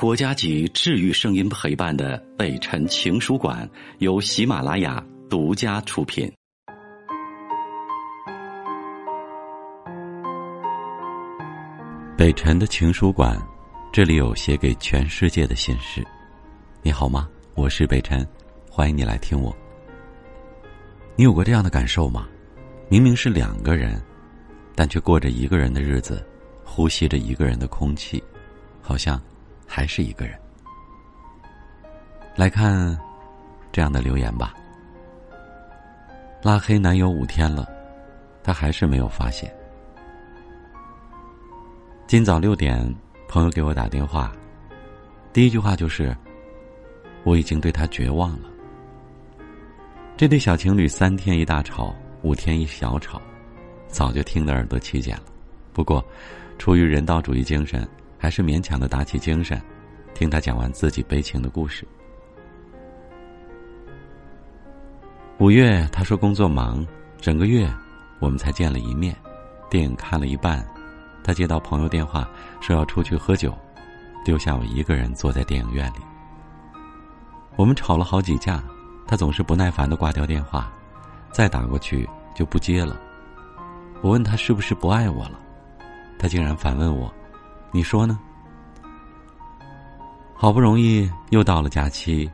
国家级治愈声音陪伴的北辰情书馆由喜马拉雅独家出品。北辰的情书馆，这里有写给全世界的心事。你好吗？我是北辰，欢迎你来听我。你有过这样的感受吗？明明是两个人，但却过着一个人的日子，呼吸着一个人的空气，好像……还是一个人。来看这样的留言吧。拉黑男友五天了，他还是没有发现。今早六点，朋友给我打电话，第一句话就是：“我已经对他绝望了。”这对小情侣三天一大吵，五天一小吵，早就听得耳朵起茧了。不过，出于人道主义精神。还是勉强的打起精神，听他讲完自己悲情的故事。五月，他说工作忙，整个月我们才见了一面。电影看了一半，他接到朋友电话说要出去喝酒，丢下我一个人坐在电影院里。我们吵了好几架，他总是不耐烦的挂掉电话，再打过去就不接了。我问他是不是不爱我了，他竟然反问我。你说呢？好不容易又到了假期，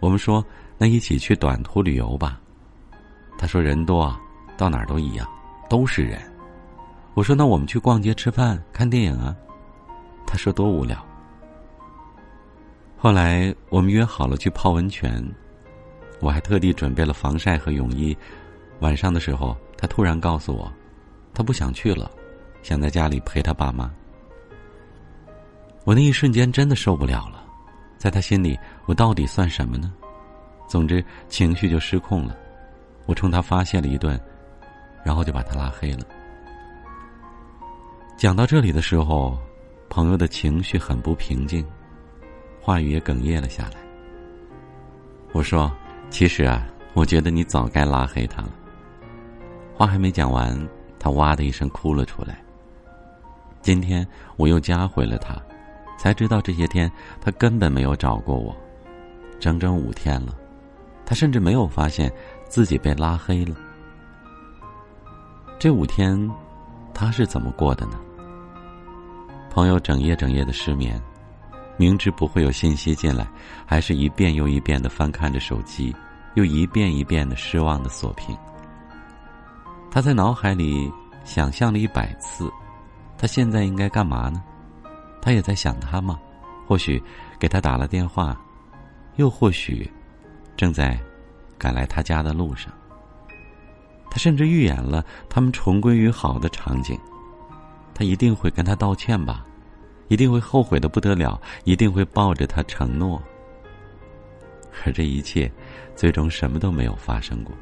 我们说那一起去短途旅游吧。他说人多啊，到哪儿都一样，都是人。我说那我们去逛街、吃饭、看电影啊。他说多无聊。后来我们约好了去泡温泉，我还特地准备了防晒和泳衣。晚上的时候，他突然告诉我，他不想去了，想在家里陪他爸妈。我那一瞬间真的受不了了，在他心里，我到底算什么呢？总之，情绪就失控了，我冲他发泄了一顿，然后就把他拉黑了。讲到这里的时候，朋友的情绪很不平静，话语也哽咽了下来。我说：“其实啊，我觉得你早该拉黑他了。”话还没讲完，他哇的一声哭了出来。今天我又加回了他。才知道这些天他根本没有找过我，整整五天了，他甚至没有发现自己被拉黑了。这五天，他是怎么过的呢？朋友整夜整夜的失眠，明知不会有信息进来，还是一遍又一遍的翻看着手机，又一遍一遍的失望的锁屏。他在脑海里想象了一百次，他现在应该干嘛呢？他也在想他吗？或许给他打了电话，又或许正在赶来他家的路上。他甚至预演了他们重归于好的场景。他一定会跟他道歉吧，一定会后悔的不得了，一定会抱着他承诺。而这一切，最终什么都没有发生过。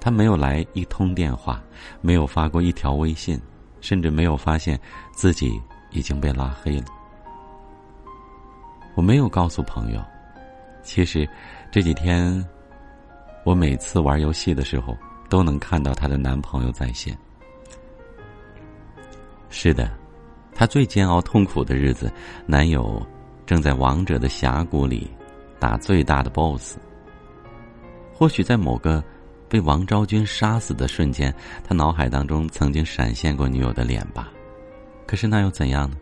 他没有来一通电话，没有发过一条微信，甚至没有发现自己。已经被拉黑了。我没有告诉朋友，其实这几天，我每次玩游戏的时候都能看到她的男朋友在线。是的，她最煎熬痛苦的日子，男友正在王者的峡谷里打最大的 BOSS。或许在某个被王昭君杀死的瞬间，他脑海当中曾经闪现过女友的脸吧。可是那又怎样呢？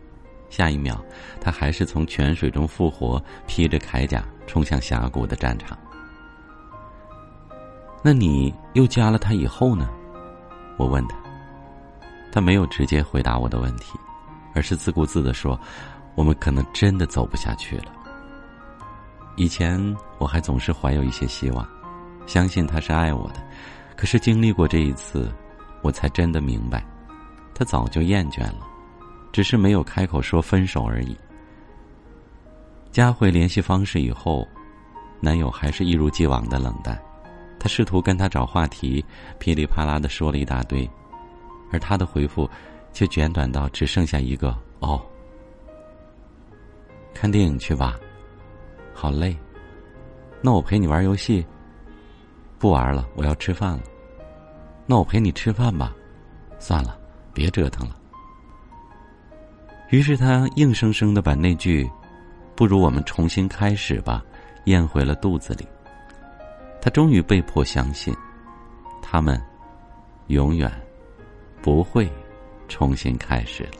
下一秒，他还是从泉水中复活，披着铠甲冲向峡谷的战场。那你又加了他以后呢？我问他。他没有直接回答我的问题，而是自顾自的说：“我们可能真的走不下去了。”以前我还总是怀有一些希望，相信他是爱我的。可是经历过这一次，我才真的明白，他早就厌倦了。只是没有开口说分手而已。加回联系方式以后，男友还是一如既往的冷淡。他试图跟他找话题，噼里啪啦的说了一大堆，而他的回复却简短到只剩下一个“哦”。看电影去吧，好累。那我陪你玩游戏。不玩了，我要吃饭了。那我陪你吃饭吧。算了，别折腾了。于是他硬生生的把那句不如我们重新开始吧，咽回了肚子里。他终于被迫相信，他们永远不会重新开始了。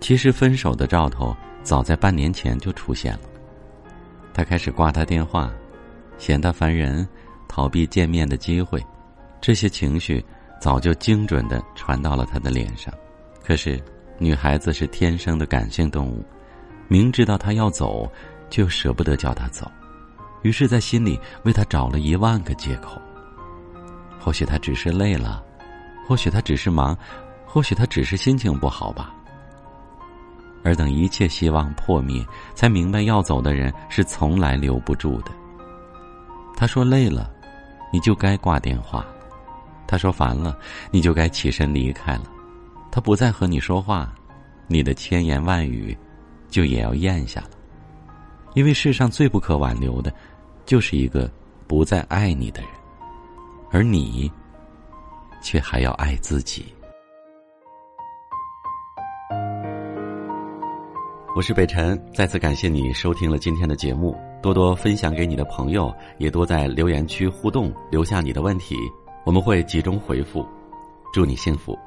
其实分手的兆头早在半年前就出现了。他开始挂他电话，嫌他烦人，逃避见面的机会，这些情绪早就精准的传到了他的脸上。可是，女孩子是天生的感性动物，明知道他要走，就舍不得叫他走，于是，在心里为他找了一万个借口。或许他只是累了，或许他只是忙，或许他只是心情不好吧。而等一切希望破灭，才明白要走的人是从来留不住的。他说累了，你就该挂电话；他说烦了，你就该起身离开了。他不再和你说话，你的千言万语就也要咽下了。因为世上最不可挽留的，就是一个不再爱你的人，而你却还要爱自己。我是北辰，再次感谢你收听了今天的节目，多多分享给你的朋友，也多在留言区互动，留下你的问题，我们会集中回复。祝你幸福。